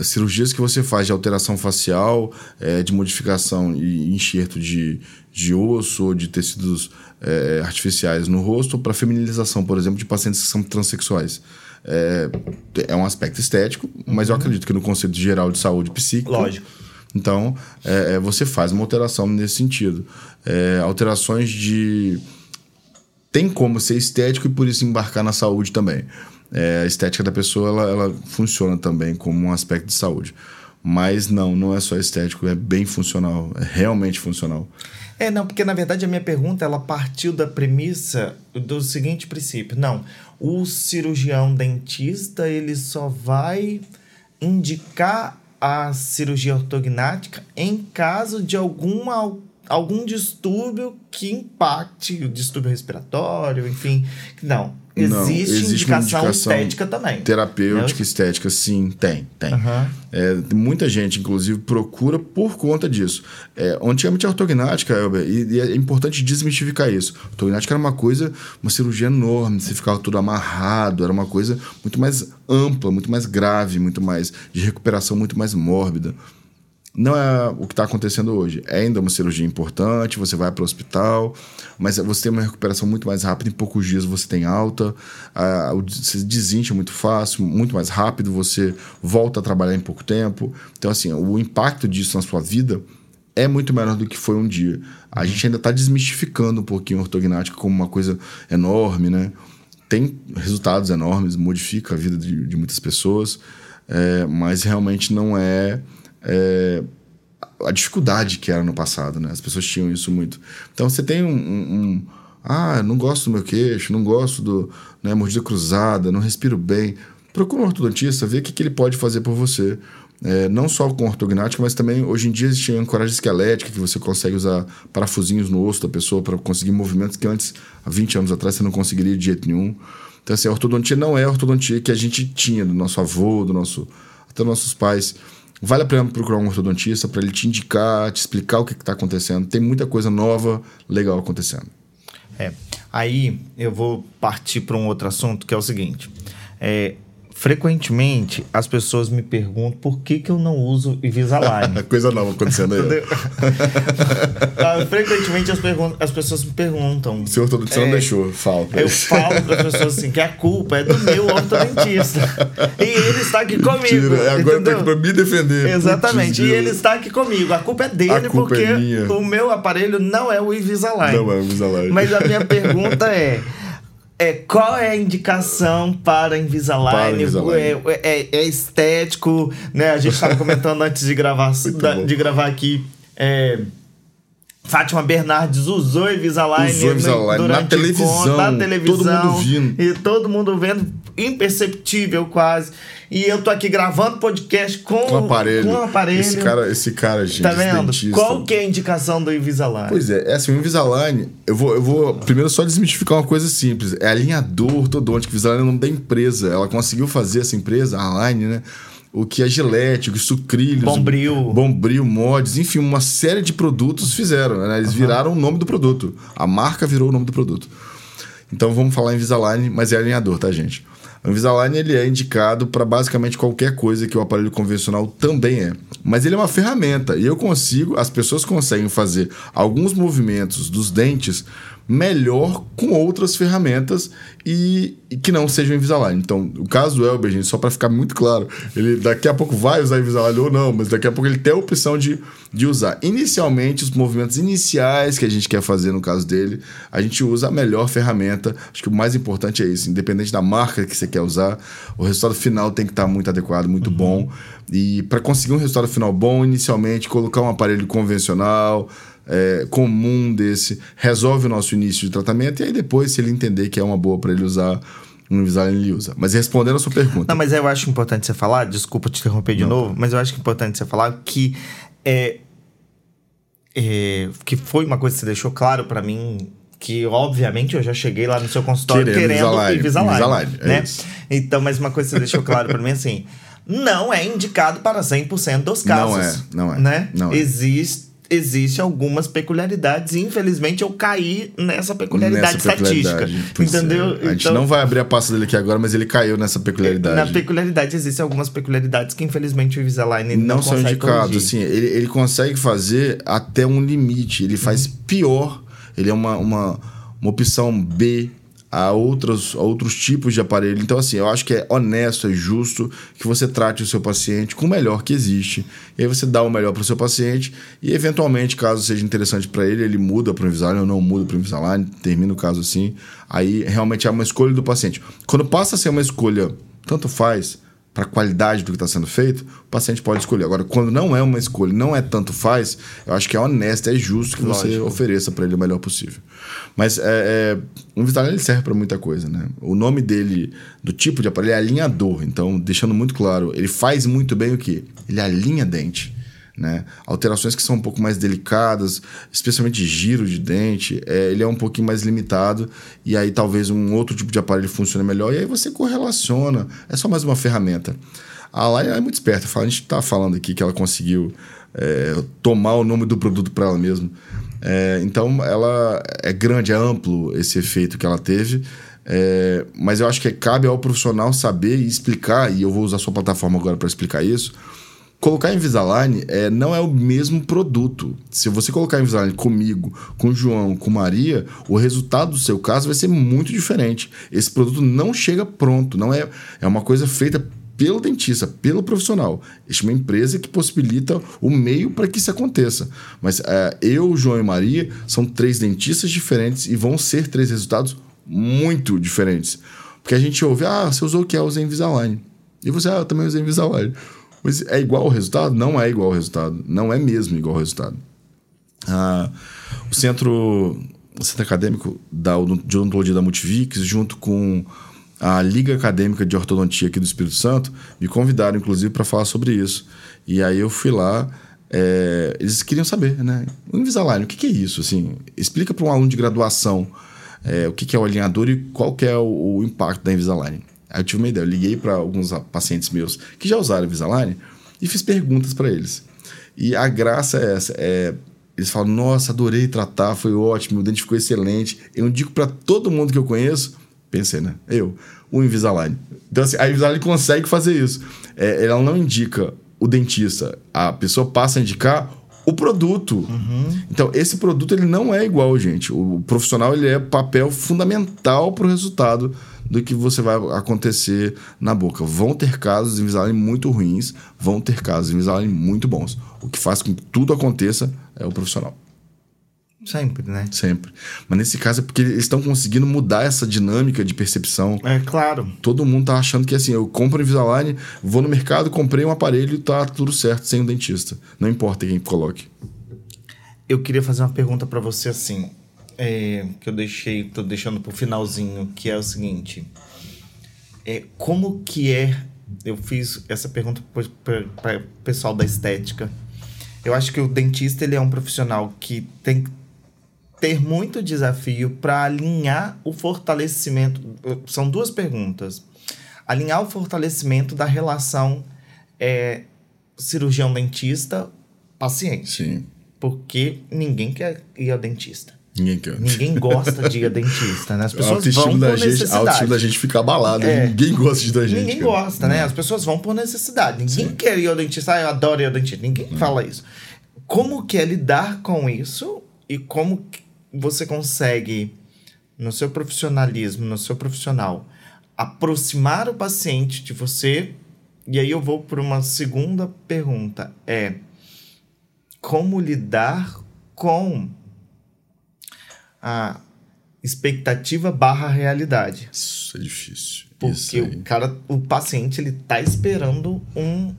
cirurgias que você faz de alteração facial, é, de modificação e enxerto de, de osso ou de tecidos é, artificiais no rosto, para feminilização, por exemplo, de pacientes que são transexuais. É, é um aspecto estético, mas eu uhum. acredito que no conceito geral de saúde psíquica. Lógico então, é, é, você faz uma alteração nesse sentido. É, alterações de. Tem como ser estético e por isso embarcar na saúde também. É, a estética da pessoa ela, ela funciona também como um aspecto de saúde. Mas não, não é só estético, é bem funcional, é realmente funcional. É, não, porque na verdade a minha pergunta ela partiu da premissa do seguinte princípio. Não, o cirurgião dentista ele só vai indicar a cirurgia ortognática em caso de alguma, algum distúrbio que impacte o distúrbio respiratório, enfim. Não, Existe, não, existe indicação, indicação estética também. Terapêutica, né? estética, sim, tem, tem. Uhum. É, muita gente, inclusive, procura por conta disso. É, antigamente a ortognática, Elber, e, e, é importante desmistificar isso. A ortognática era uma coisa, uma cirurgia enorme, você ficava tudo amarrado, era uma coisa muito mais ampla, muito mais grave, muito mais de recuperação muito mais mórbida não é o que está acontecendo hoje. É ainda uma cirurgia importante, você vai para o hospital, mas você tem uma recuperação muito mais rápida, em poucos dias você tem alta, você desincha muito fácil, muito mais rápido, você volta a trabalhar em pouco tempo. Então, assim, o impacto disso na sua vida é muito melhor do que foi um dia. A gente ainda está desmistificando um pouquinho a ortognática como uma coisa enorme, né? Tem resultados enormes, modifica a vida de, de muitas pessoas, é, mas realmente não é, é, a dificuldade que era no passado, né? As pessoas tinham isso muito. Então você tem um, um, um ah, não gosto do meu queixo, não gosto do né, mordida cruzada, não respiro bem. Procura um ortodontista, vê o que, que ele pode fazer por você. É, não só com ortognática, mas também hoje em dia existe ancoragem esquelética, que você consegue usar parafusinhos no osso da pessoa para conseguir movimentos que antes, há 20 anos atrás, você não conseguiria de jeito nenhum. Então, assim, a ortodontia não é a ortodontia que a gente tinha do nosso avô, do nosso até nossos pais. Vale a pena procurar um ortodontista para ele te indicar, te explicar o que está acontecendo. Tem muita coisa nova, legal acontecendo. É. Aí eu vou partir para um outro assunto que é o seguinte. É, frequentemente as pessoas me perguntam por que, que eu não uso Invisalign. Coisa nova acontecendo aí. Ah, frequentemente as, as, pessoas me perguntam. O senhor ortodontista é, não deixou, fala. Eu falo para as pessoas assim que a culpa é do meu ortodontista. e ele está aqui comigo. Mentira, é agora tem para me defender. Exatamente. E ele está aqui comigo. A culpa é dele culpa porque é o meu aparelho não é o Invisalign. Não é o Invisalign. Mas a minha pergunta é é, qual é a indicação para Invisalign? Para Invisalign. É, é, é, estético, né? A gente estava comentando antes de gravar, da, de gravar aqui. É, Fátima Bernardes usou Invisalign, usou Invisalign durante na televisão, na televisão, todo mundo vindo. E todo mundo vendo, imperceptível quase. E eu tô aqui gravando podcast com, com aparelho. Com aparelho. Esse cara, esse cara, gente, tá vendo? Qual que é a indicação do Invisalign? Pois é, é assim, o Invisalign, eu vou, eu vou primeiro só desmistificar uma coisa simples. É alinhador ortodôntico, Invisalign é o nome da empresa. Ela conseguiu fazer essa empresa, a Line, né? o que a Gillette, o que Sucrilhos, Bombril, Bombril, Mods, enfim, uma série de produtos fizeram, né? Eles uhum. viraram o nome do produto. A marca virou o nome do produto. Então vamos falar em Invisalign, mas é alinhador, tá, gente? O Invisalign ele é indicado para basicamente qualquer coisa que o aparelho convencional também é. Mas ele é uma ferramenta e eu consigo, as pessoas conseguem fazer alguns movimentos dos dentes melhor com outras ferramentas e, e, que não sejam Invisalign. Então, o caso do Elber, gente, só para ficar muito claro, ele daqui a pouco vai usar Invisalign ou não, mas daqui a pouco ele tem a opção de, de usar. Inicialmente, os movimentos iniciais que a gente quer fazer no caso dele, a gente usa a melhor ferramenta. Acho que o mais importante é isso, independente da marca que você quer usar, o resultado final tem que estar muito adequado, muito uhum. bom. E para conseguir um resultado final bom, inicialmente, colocar um aparelho convencional, é, comum desse, resolve o nosso início de tratamento e aí depois, se ele entender que é uma boa para ele usar, um Invisalign ele usa. Mas respondendo a sua pergunta. Não, mas eu acho importante você falar, desculpa te interromper de Não. novo, mas eu acho importante você falar que é, é, que foi uma coisa que você deixou claro para mim que obviamente eu já cheguei lá no seu consultório querendo, querendo Invisalign, Invisalign, Invisalign é né? É então, mas uma coisa que você deixou claro para mim assim, não é indicado para 100% dos casos. Não é, não é. Né? Não é. Existe existe algumas peculiaridades e infelizmente eu caí nessa peculiaridade nessa estatística. Peculiaridade, entendeu? É. A gente então, não vai abrir a pasta dele aqui agora, mas ele caiu nessa peculiaridade. Na peculiaridade existem algumas peculiaridades que infelizmente o Invisalign não, não são indicados. Assim, ele, ele consegue fazer até um limite. Ele faz uhum. pior. Ele é uma, uma, uma opção B a outros, a outros tipos de aparelho. Então, assim, eu acho que é honesto, é justo que você trate o seu paciente com o melhor que existe. E aí você dá o melhor para o seu paciente e, eventualmente, caso seja interessante para ele, ele muda para o Invisalign ou não muda para o Invisalign, termina o caso assim. Aí, realmente, é uma escolha do paciente. Quando passa a ser uma escolha, tanto faz para a qualidade do que está sendo feito, o paciente pode escolher. Agora, quando não é uma escolha, não é tanto faz, eu acho que é honesto, é justo que Lógico. você ofereça para ele o melhor possível. Mas é, é, o Invisalign ele serve para muita coisa, né? O nome dele, do tipo de aparelho, é alinhador. Então, deixando muito claro, ele faz muito bem o quê? Ele alinha dente. Né? Alterações que são um pouco mais delicadas, especialmente giro de dente, é, ele é um pouquinho mais limitado e aí talvez um outro tipo de aparelho funcione melhor e aí você correlaciona. É só mais uma ferramenta. A Laia é muito esperta. A gente está falando aqui que ela conseguiu é, tomar o nome do produto para ela mesma. É, então ela é grande, é amplo esse efeito que ela teve. É, mas eu acho que cabe ao profissional saber e explicar, e eu vou usar sua plataforma agora para explicar isso Colocar Invisalign é, não é o mesmo produto. Se você colocar Invisalign comigo, com João, com Maria, o resultado do seu caso vai ser muito diferente. Esse produto não chega pronto, não é, é uma coisa feita pelo dentista, pelo profissional. Existe uma empresa que possibilita o meio para que isso aconteça. Mas é, eu, João e Maria são três dentistas diferentes e vão ser três resultados muito diferentes. Porque a gente ouve, ah, você usou o que? Eu usei Invisalign. E você, ah, eu também usei Invisalign. Mas é igual o resultado? Não é igual o resultado. Não é mesmo igual o resultado. Ah, o centro, o centro acadêmico da, de odontologia da Multivix, junto com a Liga Acadêmica de Ortodontia aqui do Espírito Santo, me convidaram, inclusive, para falar sobre isso. E aí eu fui lá. É, eles queriam saber, né? O Invisalign, o que, que é isso? Assim, explica para um aluno de graduação é, o que, que, é o alinhador e qual que é o, o impacto da Invisalign. Aí eu tive uma ideia, eu liguei para alguns pacientes meus que já usaram Invisalign e fiz perguntas para eles. E a graça é essa, é, eles falam, nossa, adorei tratar, foi ótimo, o dente ficou excelente. Eu digo para todo mundo que eu conheço, pensei, né? Eu, o Invisalign. Então, assim, a Invisalign consegue fazer isso. É, ela não indica o dentista, a pessoa passa a indicar o produto. Uhum. Então, esse produto ele não é igual, gente. O profissional ele é papel fundamental para o resultado do que você vai acontecer na boca. Vão ter casos de Invisalign muito ruins, vão ter casos de Invisalign muito bons. O que faz com que tudo aconteça é o profissional. Sempre, né? Sempre. Mas nesse caso é porque eles estão conseguindo mudar essa dinâmica de percepção. É claro. Todo mundo tá achando que assim, eu compro Invisalign, vou no mercado, comprei um aparelho e tá tudo certo sem o um dentista. Não importa quem coloque. Eu queria fazer uma pergunta para você assim, é, que eu deixei, tô deixando pro finalzinho, que é o seguinte. É, como que é. Eu fiz essa pergunta para o pessoal da estética. Eu acho que o dentista ele é um profissional que tem que ter muito desafio para alinhar o fortalecimento. São duas perguntas. Alinhar o fortalecimento da relação é, cirurgião-dentista-paciente. Sim. Porque ninguém quer ir ao dentista. Ninguém quer. Ninguém gosta de ir a dentista, né? As pessoas vão por gente, necessidade. A autoestima da gente fica abalada. É. Ninguém gosta de ir gente. Ninguém cara. gosta, né? As pessoas vão por necessidade. Ninguém Sim. quer ir ao dentista. Ah, eu adoro ir ao dentista. Ninguém fala isso. Como que é lidar com isso e como você consegue, no seu profissionalismo, no seu profissional, aproximar o paciente de você? E aí eu vou para uma segunda pergunta. É como lidar com a expectativa barra realidade. Isso é difícil. Porque o cara, o paciente, ele tá esperando um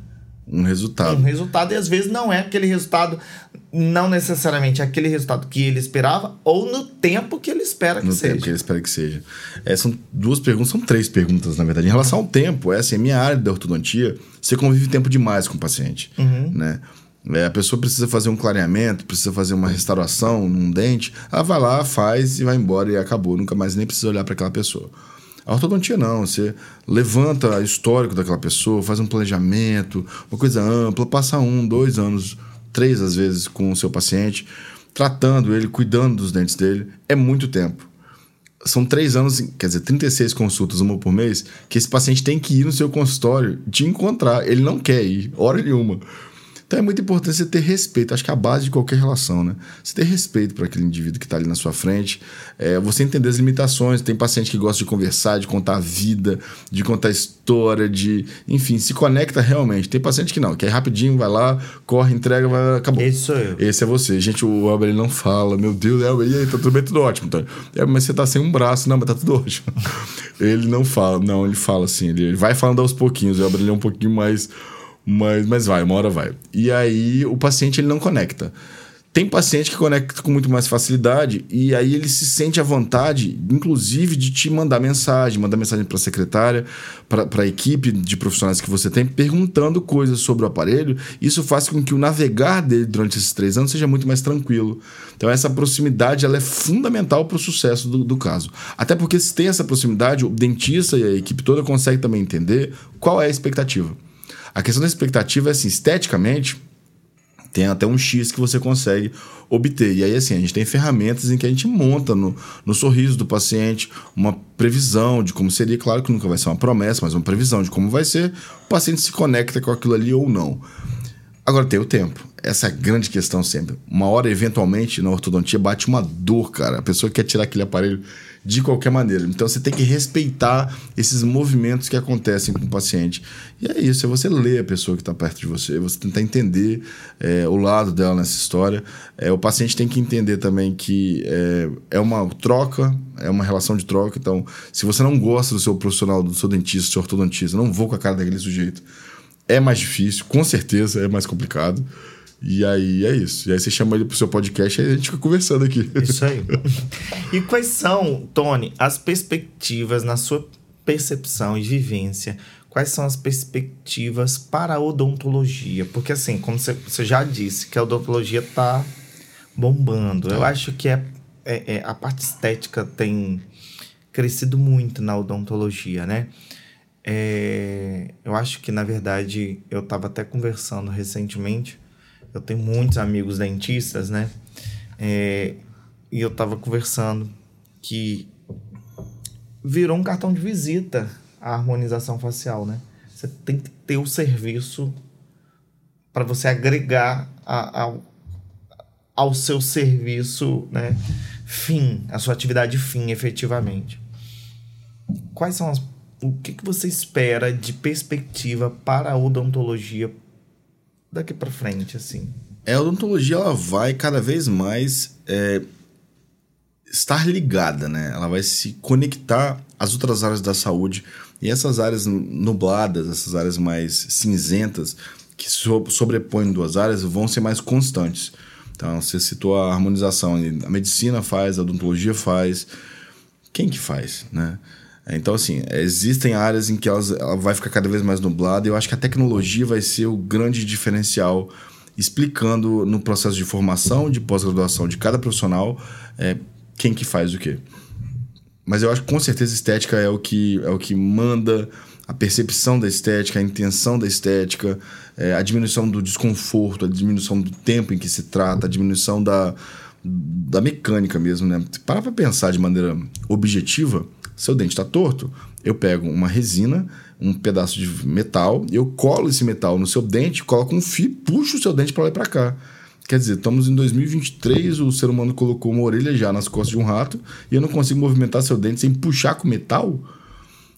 um resultado. Um resultado, e às vezes não é aquele resultado, não necessariamente aquele resultado que ele esperava, ou no tempo que ele espera que no seja. No tempo que ele espera que seja. É, são duas perguntas, são três perguntas, na verdade. Em relação ao tempo, essa é a minha área da ortodontia, você convive tempo demais com o paciente, uhum. né? É, a pessoa precisa fazer um clareamento, precisa fazer uma restauração num dente, ela vai lá, faz e vai embora e acabou. Nunca mais nem precisa olhar para aquela pessoa. A ortodontia não, você levanta o histórico daquela pessoa, faz um planejamento, uma coisa ampla, passa um, dois anos, três às vezes com o seu paciente, tratando ele, cuidando dos dentes dele. É muito tempo. São três anos, quer dizer, 36 consultas, uma por mês, que esse paciente tem que ir no seu consultório te encontrar. Ele não quer ir, hora nenhuma. Então é muito importante você ter respeito. Acho que é a base de qualquer relação, né? Você ter respeito para aquele indivíduo que está ali na sua frente. É, você entender as limitações. Tem paciente que gosta de conversar, de contar a vida, de contar história, de. Enfim, se conecta realmente. Tem paciente que não, que é rapidinho, vai lá, corre, entrega, vai, acabou. Esse sou eu. Esse é você. Gente, o Elber não fala. Meu Deus, Elber, e aí, tá tudo bem, tudo ótimo. Tá? É, mas você tá sem um braço. Não, mas tá tudo ótimo. ele não fala. Não, ele fala assim. Ele vai falando aos pouquinhos. O Elber é um pouquinho mais mas, mas vai, uma hora vai. E aí o paciente ele não conecta. Tem paciente que conecta com muito mais facilidade e aí ele se sente à vontade, inclusive, de te mandar mensagem, mandar mensagem para a secretária, para a equipe de profissionais que você tem, perguntando coisas sobre o aparelho. Isso faz com que o navegar dele durante esses três anos seja muito mais tranquilo. Então, essa proximidade ela é fundamental para o sucesso do, do caso. Até porque, se tem essa proximidade, o dentista e a equipe toda conseguem também entender qual é a expectativa. A questão da expectativa é assim, esteticamente, tem até um X que você consegue obter. E aí, assim, a gente tem ferramentas em que a gente monta no, no sorriso do paciente uma previsão de como seria. Claro que nunca vai ser uma promessa, mas uma previsão de como vai ser. O paciente se conecta com aquilo ali ou não. Agora tem o tempo. Essa é a grande questão sempre. Uma hora, eventualmente, na ortodontia, bate uma dor, cara. A pessoa quer tirar aquele aparelho de qualquer maneira. Então você tem que respeitar esses movimentos que acontecem com o paciente. E é isso, é você ler a pessoa que está perto de você, você tentar entender é, o lado dela nessa história. É, o paciente tem que entender também que é, é uma troca, é uma relação de troca. Então, se você não gosta do seu profissional, do seu dentista, do seu ortodontista, não vou com a cara daquele sujeito. É mais difícil, com certeza é mais complicado. E aí é isso. E aí você chama ele pro seu podcast e a gente fica conversando aqui. Isso aí. e quais são, Tony, as perspectivas na sua percepção e vivência? Quais são as perspectivas para a odontologia? Porque assim, como você já disse, que a odontologia tá bombando. Eu tá. acho que é, é, é, a parte estética tem crescido muito na odontologia, né? É, eu acho que, na verdade, eu estava até conversando recentemente eu tenho muitos amigos dentistas, né? É, e eu tava conversando que virou um cartão de visita a harmonização facial, né? Você tem que ter o serviço para você agregar a, a, ao seu serviço, né? Fim, a sua atividade fim, efetivamente. Quais são as o que, que você espera de perspectiva para a odontologia daqui para frente, assim? É, a odontologia ela vai cada vez mais é, estar ligada, né? Ela vai se conectar às outras áreas da saúde e essas áreas nubladas, essas áreas mais cinzentas que so sobrepõem duas áreas vão ser mais constantes. Então, você citou a harmonização, a medicina faz, a odontologia faz. Quem que faz, né? Então, assim, existem áreas em que elas, ela vai ficar cada vez mais nublada e eu acho que a tecnologia vai ser o grande diferencial, explicando no processo de formação, de pós-graduação de cada profissional, é, quem que faz o quê. Mas eu acho que com certeza estética é o que, é o que manda a percepção da estética, a intenção da estética, é, a diminuição do desconforto, a diminuição do tempo em que se trata, a diminuição da, da mecânica mesmo, né? Para pra pensar de maneira objetiva, seu dente está torto, eu pego uma resina, um pedaço de metal, eu colo esse metal no seu dente, coloco um fio, puxo o seu dente para lá e para cá. Quer dizer, estamos em 2023, o ser humano colocou uma orelha já nas costas de um rato e eu não consigo movimentar seu dente sem puxar com metal?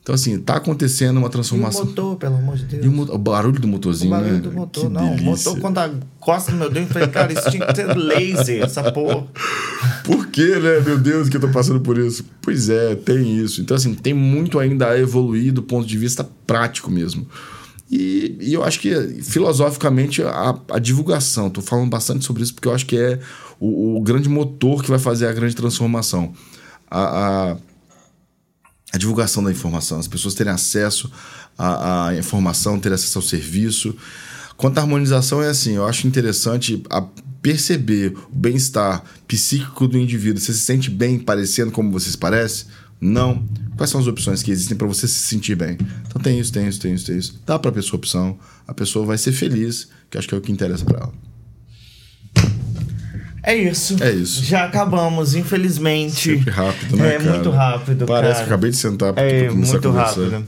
Então, assim, tá acontecendo uma transformação. E o motor, pelo amor de Deus. E o, o barulho do motorzinho, o barulho né? do motor, que não. Delícia. O motor, quando a costa no meu dedo, eu falei, cara, isso tinha que ter laser, essa porra. Por que, né? Meu Deus, que eu tô passando por isso. Pois é, tem isso. Então, assim, tem muito ainda a evoluir do ponto de vista prático mesmo. E, e eu acho que, filosoficamente, a, a, divulgação, tô falando bastante sobre isso porque eu acho que é o, o grande motor que vai fazer a grande transformação. a, a a divulgação da informação, as pessoas terem acesso à, à, informação, terem acesso ao serviço. Quanto à harmonização, é assim, eu acho interessante a perceber o bem-estar psíquico do indivíduo. Você se sente bem parecendo como você se parece? Não. Quais são as opções que existem para você se sentir bem? Então tem isso, tem isso, tem isso, tem isso. Dá para a pessoa opção. A pessoa vai ser feliz, que acho que é o que interessa para ela. É isso. É isso. Já acabamos, infelizmente. Sempre rápido, né? É cara? muito rápido. Parece cara. que acabei de sentar pra, é, pra começar muito a conversar. rápido.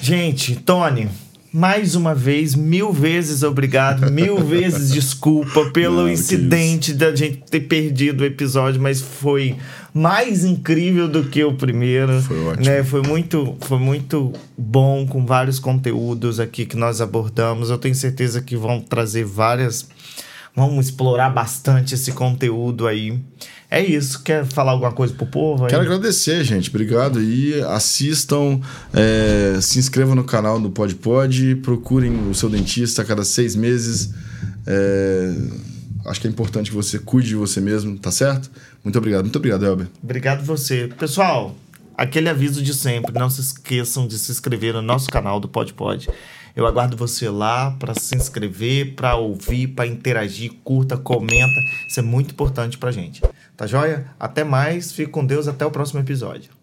Gente, Tony, mais uma vez, mil vezes obrigado, mil vezes desculpa pelo Não, incidente da gente ter perdido o episódio, mas foi mais incrível do que o primeiro. Foi ótimo. Né? Foi, muito, foi muito bom com vários conteúdos aqui que nós abordamos. Eu tenho certeza que vão trazer várias Vamos explorar bastante esse conteúdo aí. É isso. Quer falar alguma coisa pro povo? Aí? Quero agradecer, gente. Obrigado. E assistam, é, se inscrevam no canal do Pod Pod, procurem o seu dentista a cada seis meses. É, acho que é importante que você cuide de você mesmo, tá certo? Muito obrigado. Muito obrigado, Elber. Obrigado você. Pessoal, aquele aviso de sempre. Não se esqueçam de se inscrever no nosso canal do Pod Pod. Eu aguardo você lá para se inscrever, para ouvir, para interagir, curta, comenta. Isso é muito importante pra gente. Tá joia? Até mais, fique com Deus, até o próximo episódio.